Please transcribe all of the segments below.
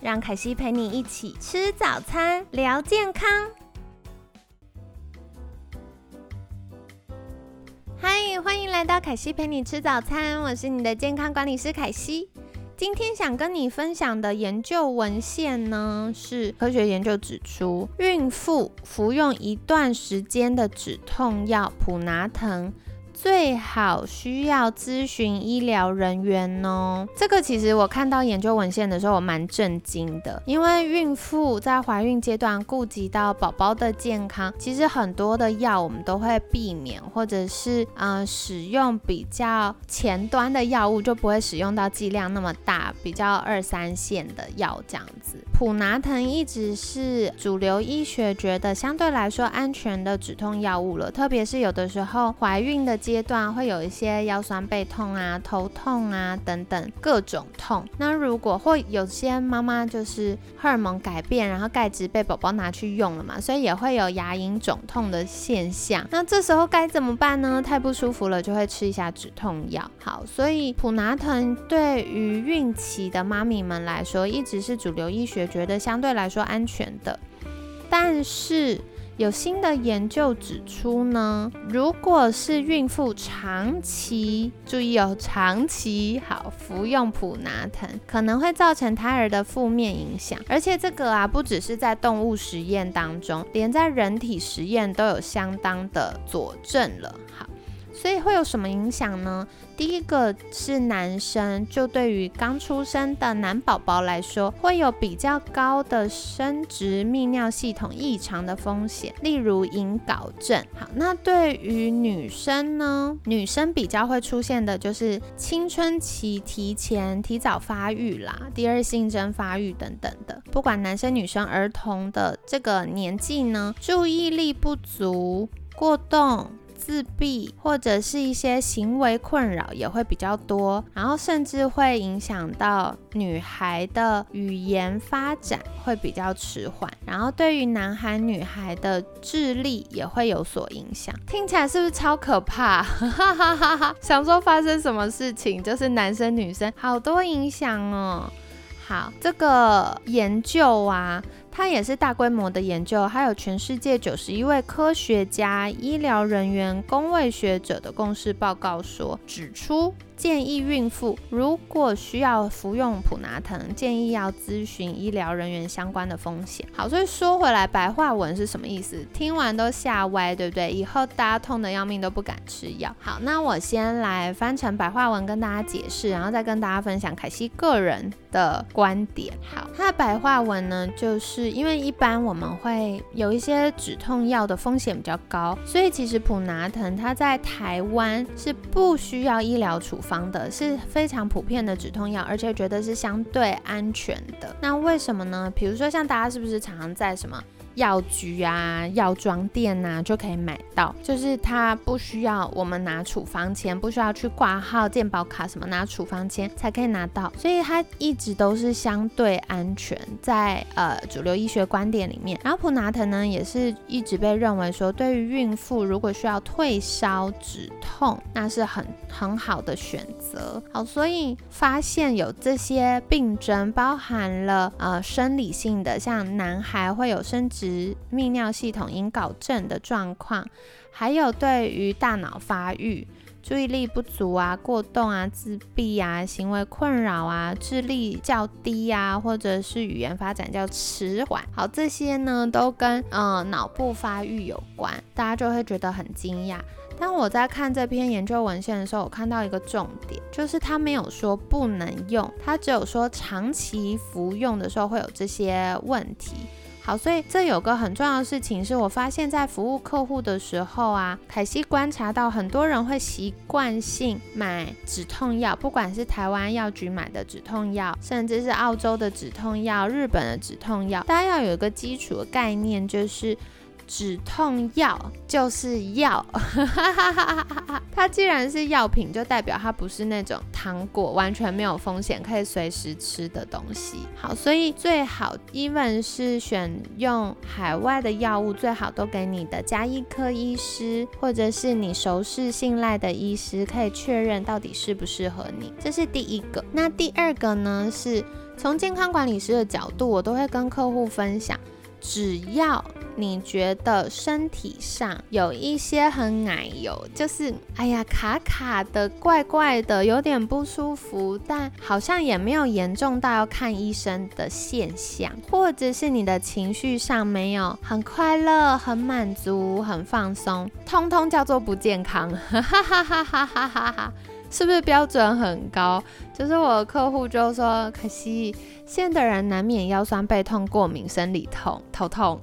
让凯西陪你一起吃早餐，聊健康。嗨，欢迎来到凯西陪你吃早餐，我是你的健康管理师凯西。今天想跟你分享的研究文献呢，是科学研究指出，孕妇服用一段时间的止痛药普拿疼。最好需要咨询医疗人员哦。这个其实我看到研究文献的时候，我蛮震惊的，因为孕妇在怀孕阶段顾及到宝宝的健康，其实很多的药我们都会避免，或者是嗯使用比较前端的药物，就不会使用到剂量那么大，比较二三线的药这样子。普拿疼一直是主流医学觉得相对来说安全的止痛药物了，特别是有的时候怀孕的。阶段会有一些腰酸背痛啊、头痛啊等等各种痛。那如果会有些妈妈就是荷尔蒙改变，然后钙质被宝宝拿去用了嘛，所以也会有牙龈肿痛的现象。那这时候该怎么办呢？太不舒服了，就会吃一下止痛药。好，所以普拿疼对于孕期的妈咪们来说，一直是主流医学觉得相对来说安全的，但是。有新的研究指出呢，如果是孕妇长期注意哦，长期好服用普拿疼，可能会造成胎儿的负面影响。而且这个啊，不只是在动物实验当中，连在人体实验都有相当的佐证了。好。所以会有什么影响呢？第一个是男生，就对于刚出生的男宝宝来说，会有比较高的生殖泌尿系统异常的风险，例如隐睾症。好，那对于女生呢？女生比较会出现的就是青春期提前、提早发育啦，第二性征发育等等的。不管男生女生，儿童的这个年纪呢，注意力不足、过动。自闭或者是一些行为困扰也会比较多，然后甚至会影响到女孩的语言发展会比较迟缓，然后对于男孩女孩的智力也会有所影响。听起来是不是超可怕？哈哈哈哈！想说发生什么事情，就是男生女生好多影响哦。好，这个研究啊。它也是大规模的研究，还有全世界九十一位科学家、医疗人员、工位学者的共识报告所，指出。建议孕妇如果需要服用普拿疼，建议要咨询医疗人员相关的风险。好，所以说回来，白话文是什么意思？听完都吓歪，对不对？以后大家痛得要命都不敢吃药。好，那我先来翻成白话文跟大家解释，然后再跟大家分享凯西个人的观点。好，它的白话文呢，就是因为一般我们会有一些止痛药的风险比较高，所以其实普拿疼它在台湾是不需要医疗处。方方的是非常普遍的止痛药，而且觉得是相对安全的。那为什么呢？比如说像大家是不是常常在什么？药局啊，药妆店呐，就可以买到。就是它不需要我们拿处方签，不需要去挂号、健保卡什么拿处方签才可以拿到，所以它一直都是相对安全，在呃主流医学观点里面。然后普拿疼呢，也是一直被认为说，对于孕妇如果需要退烧止痛，那是很很好的选择。好，所以发现有这些病症，包含了呃生理性的，像男孩会有生殖。泌尿系统隐睾症的状况，还有对于大脑发育、注意力不足啊、过动啊、自闭啊、行为困扰啊、智力较低啊，或者是语言发展较迟缓，好，这些呢都跟呃脑部发育有关，大家就会觉得很惊讶。但我在看这篇研究文献的时候，我看到一个重点，就是他没有说不能用，他只有说长期服用的时候会有这些问题。好，所以这有个很重要的事情是我发现，在服务客户的时候啊，凯西观察到很多人会习惯性买止痛药，不管是台湾药局买的止痛药，甚至是澳洲的止痛药、日本的止痛药，大家要有一个基础的概念，就是。止痛药就是药，它既然是药品，就代表它不是那种糖果，完全没有风险，可以随时吃的东西。好，所以最好，even 是选用海外的药物，最好都给你的加医科医师，或者是你熟识信赖的医师，可以确认到底适不适合你。这是第一个。那第二个呢？是从健康管理师的角度，我都会跟客户分享。只要你觉得身体上有一些很奶油，就是哎呀卡卡的、怪怪的、有点不舒服，但好像也没有严重到要看医生的现象，或者是你的情绪上没有很快乐、很满足、很放松，通通叫做不健康。哈哈哈哈哈哈哈哈。是不是标准很高？就是我的客户就说，可惜现代人难免腰酸背痛、过敏、生理痛、头痛，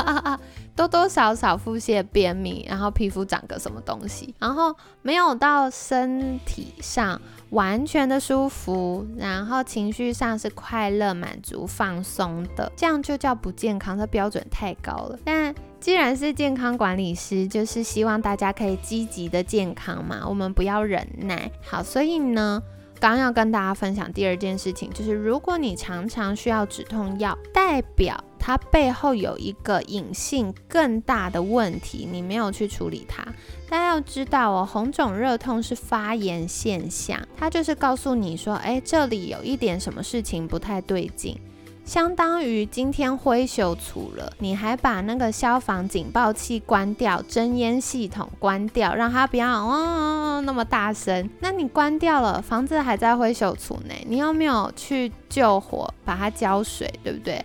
多多少少腹泻、便秘，然后皮肤长个什么东西，然后没有到身体上完全的舒服，然后情绪上是快乐、满足、放松的，这样就叫不健康，这标准太高了。但既然是健康管理师，就是希望大家可以积极的健康嘛，我们不要忍耐。好，所以呢，刚要跟大家分享第二件事情，就是如果你常常需要止痛药，代表它背后有一个隐性更大的问题，你没有去处理它。大家要知道哦，红肿热痛是发炎现象，它就是告诉你说，哎，这里有一点什么事情不太对劲。相当于今天灰修除了，你还把那个消防警报器关掉，真烟系统关掉，让它不要哦那么大声。那你关掉了，房子还在灰修除呢，你有没有去救火，把它浇水，对不对？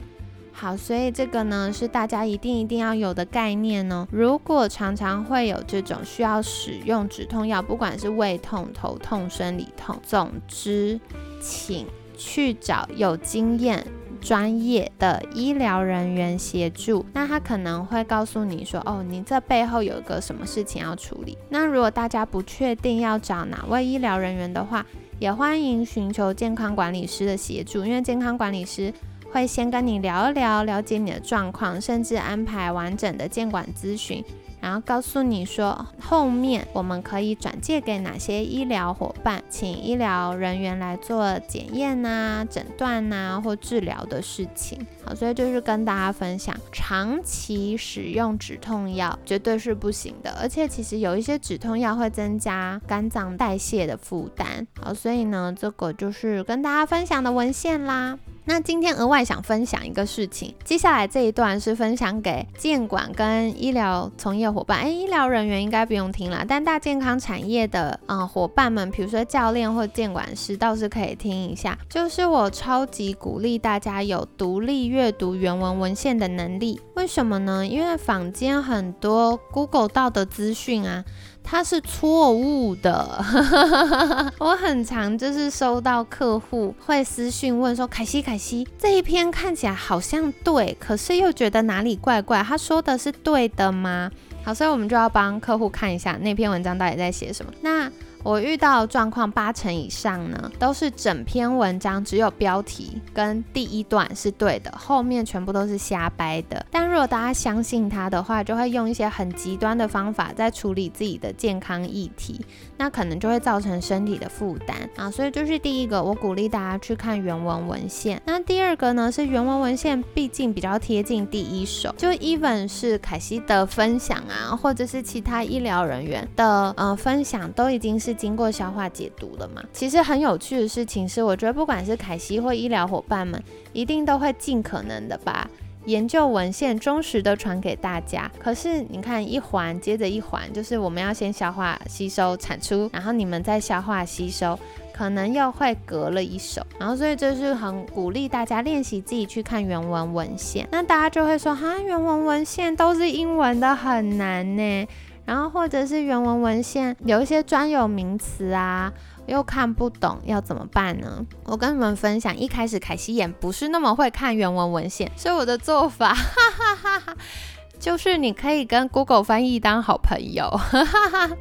好，所以这个呢是大家一定一定要有的概念哦。如果常常会有这种需要使用止痛药，不管是胃痛、头痛、生理痛，总之，请去找有经验。专业的医疗人员协助，那他可能会告诉你说，哦，你这背后有一个什么事情要处理。那如果大家不确定要找哪位医疗人员的话，也欢迎寻求健康管理师的协助，因为健康管理师会先跟你聊一聊，了解你的状况，甚至安排完整的监管咨询。然后告诉你说，后面我们可以转借给哪些医疗伙伴，请医疗人员来做检验呐、诊断呐或治疗的事情。好，所以就是跟大家分享，长期使用止痛药绝对是不行的，而且其实有一些止痛药会增加肝脏代谢的负担。好，所以呢，这个就是跟大家分享的文献啦。那今天额外想分享一个事情，接下来这一段是分享给监管跟医疗从业伙伴，哎，医疗人员应该不用听了，但大健康产业的啊伙伴们，比如说教练或监管师，倒是可以听一下。就是我超级鼓励大家有独立阅读原文文献的能力，为什么呢？因为坊间很多 Google 到的资讯啊。他是错误的，我很常就是收到客户会私讯问说：“凯西，凯西，这一篇看起来好像对，可是又觉得哪里怪怪，他说的是对的吗？”好，所以我们就要帮客户看一下那篇文章到底在写什么。那我遇到状况八成以上呢，都是整篇文章只有标题跟第一段是对的，后面全部都是瞎掰的。但如果大家相信他的话，就会用一些很极端的方法在处理自己的健康议题，那可能就会造成身体的负担啊。所以就是第一个，我鼓励大家去看原文文献。那第二个呢，是原文文献毕竟比较贴近第一手，就 even 是凯西的分享啊，或者是其他医疗人员的呃分享，都已经是。经过消化解读了嘛？其实很有趣的事情是，我觉得不管是凯西或医疗伙伴们，一定都会尽可能的把研究文献忠实的传给大家。可是你看，一环接着一环，就是我们要先消化吸收产出，然后你们再消化吸收，可能又会隔了一手。然后所以这是很鼓励大家练习自己去看原文文献。那大家就会说，哈，原文文献都是英文的，很难呢。然后或者是原文文献有一些专有名词啊，又看不懂，要怎么办呢？我跟你们分享，一开始凯西也不是那么会看原文文献，所以我的做法，哈哈哈哈。就是你可以跟 Google 翻译当好朋友，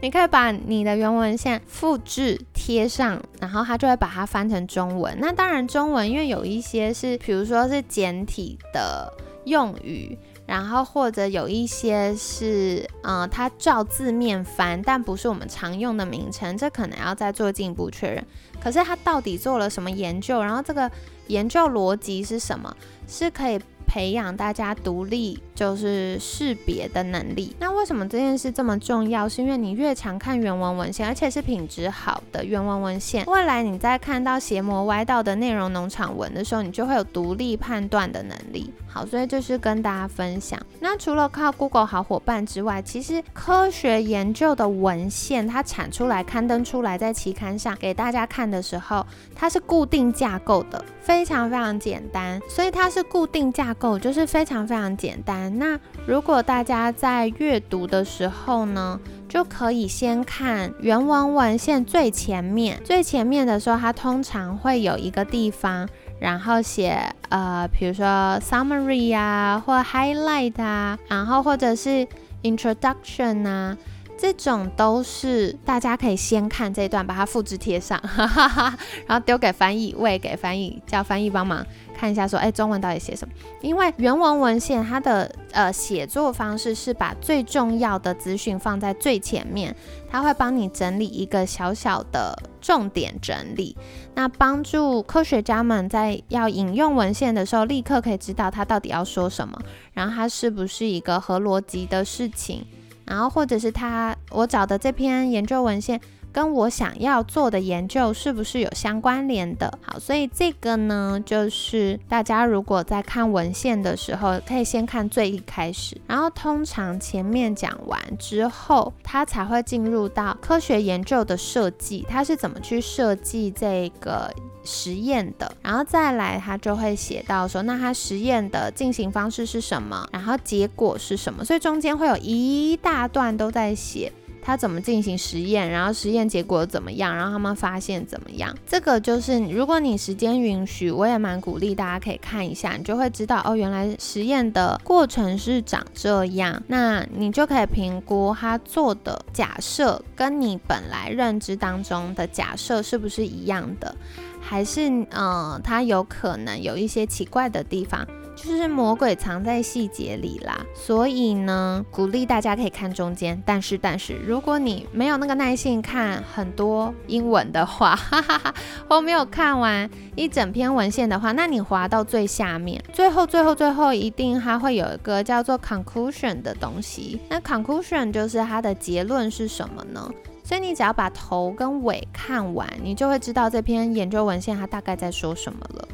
你可以把你的原文线复制贴上，然后它就会把它翻成中文。那当然，中文因为有一些是，比如说是简体的用语，然后或者有一些是，嗯，它照字面翻，但不是我们常用的名称，这可能要再做进一步确认。可是它到底做了什么研究？然后这个研究逻辑是什么？是可以。培养大家独立就是识别的能力。为什么这件事这么重要？是因为你越常看原文文献，而且是品质好的原文文献，未来你在看到邪魔歪道的内容农场文的时候，你就会有独立判断的能力。好，所以就是跟大家分享。那除了靠 Google 好伙伴之外，其实科学研究的文献它产出来、刊登出来在期刊上给大家看的时候，它是固定架构的，非常非常简单。所以它是固定架。构就是非常非常简单。那如果大家在阅读的时候呢，就可以先看原文文献最前面。最前面的时候，它通常会有一个地方，然后写呃，比如说 summary 啊，或 highlight 啊，然后或者是 introduction 啊，这种都是大家可以先看这段，把它复制贴上，哈哈哈然后丢给翻译，喂给翻译，叫翻译帮忙。看一下，说，哎，中文到底写什么？因为原文文献它的呃写作方式是把最重要的资讯放在最前面，它会帮你整理一个小小的重点整理，那帮助科学家们在要引用文献的时候，立刻可以知道它到底要说什么，然后它是不是一个合逻辑的事情，然后或者是他我找的这篇研究文献。跟我想要做的研究是不是有相关联的？好，所以这个呢，就是大家如果在看文献的时候，可以先看最一开始，然后通常前面讲完之后，它才会进入到科学研究的设计，它是怎么去设计这个实验的，然后再来它就会写到说，那它实验的进行方式是什么，然后结果是什么，所以中间会有一大段都在写。他怎么进行实验，然后实验结果怎么样，然后他们发现怎么样？这个就是如果你时间允许，我也蛮鼓励大家可以看一下，你就会知道哦，原来实验的过程是长这样。那你就可以评估他做的假设跟你本来认知当中的假设是不是一样的，还是嗯，他有可能有一些奇怪的地方。就是魔鬼藏在细节里啦，所以呢，鼓励大家可以看中间。但是，但是，如果你没有那个耐性看很多英文的话，哈哈哈，或没有看完一整篇文献的话，那你滑到最下面，最后，最后，最后，一定它会有一个叫做 conclusion 的东西。那 conclusion 就是它的结论是什么呢？所以你只要把头跟尾看完，你就会知道这篇研究文献它大概在说什么了。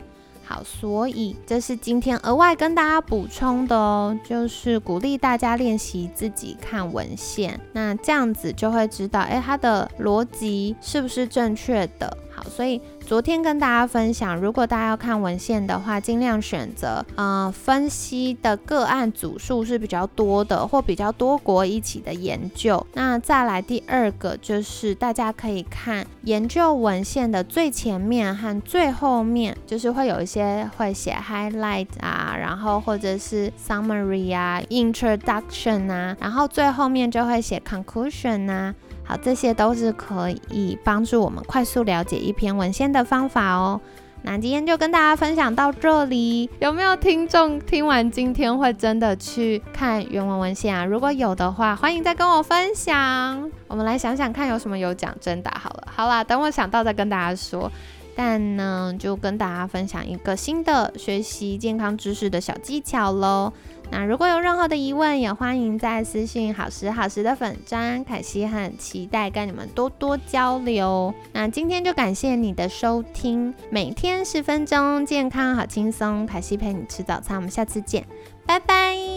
好，所以这是今天额外跟大家补充的哦，就是鼓励大家练习自己看文献，那这样子就会知道，哎，它的逻辑是不是正确的。好，所以。昨天跟大家分享，如果大家要看文献的话，尽量选择呃分析的个案组数是比较多的，或比较多国一起的研究。那再来第二个就是大家可以看研究文献的最前面和最后面，就是会有一些会写 highlight 啊，然后或者是 summary 啊，introduction 啊，然后最后面就会写 conclusion 啊。好，这些都是可以帮助我们快速了解一篇文献的方法哦。那今天就跟大家分享到这里，有没有听众听完今天会真的去看原文文献啊？如果有的话，欢迎再跟我分享。我们来想想看有什么有奖征答好了。好啦，等我想到再跟大家说。但呢，就跟大家分享一个新的学习健康知识的小技巧喽。那如果有任何的疑问，也欢迎在私信好时好时的粉砖，凯西很期待跟你们多多交流。那今天就感谢你的收听，每天十分钟，健康好轻松，凯西陪你吃早餐，我们下次见，拜拜。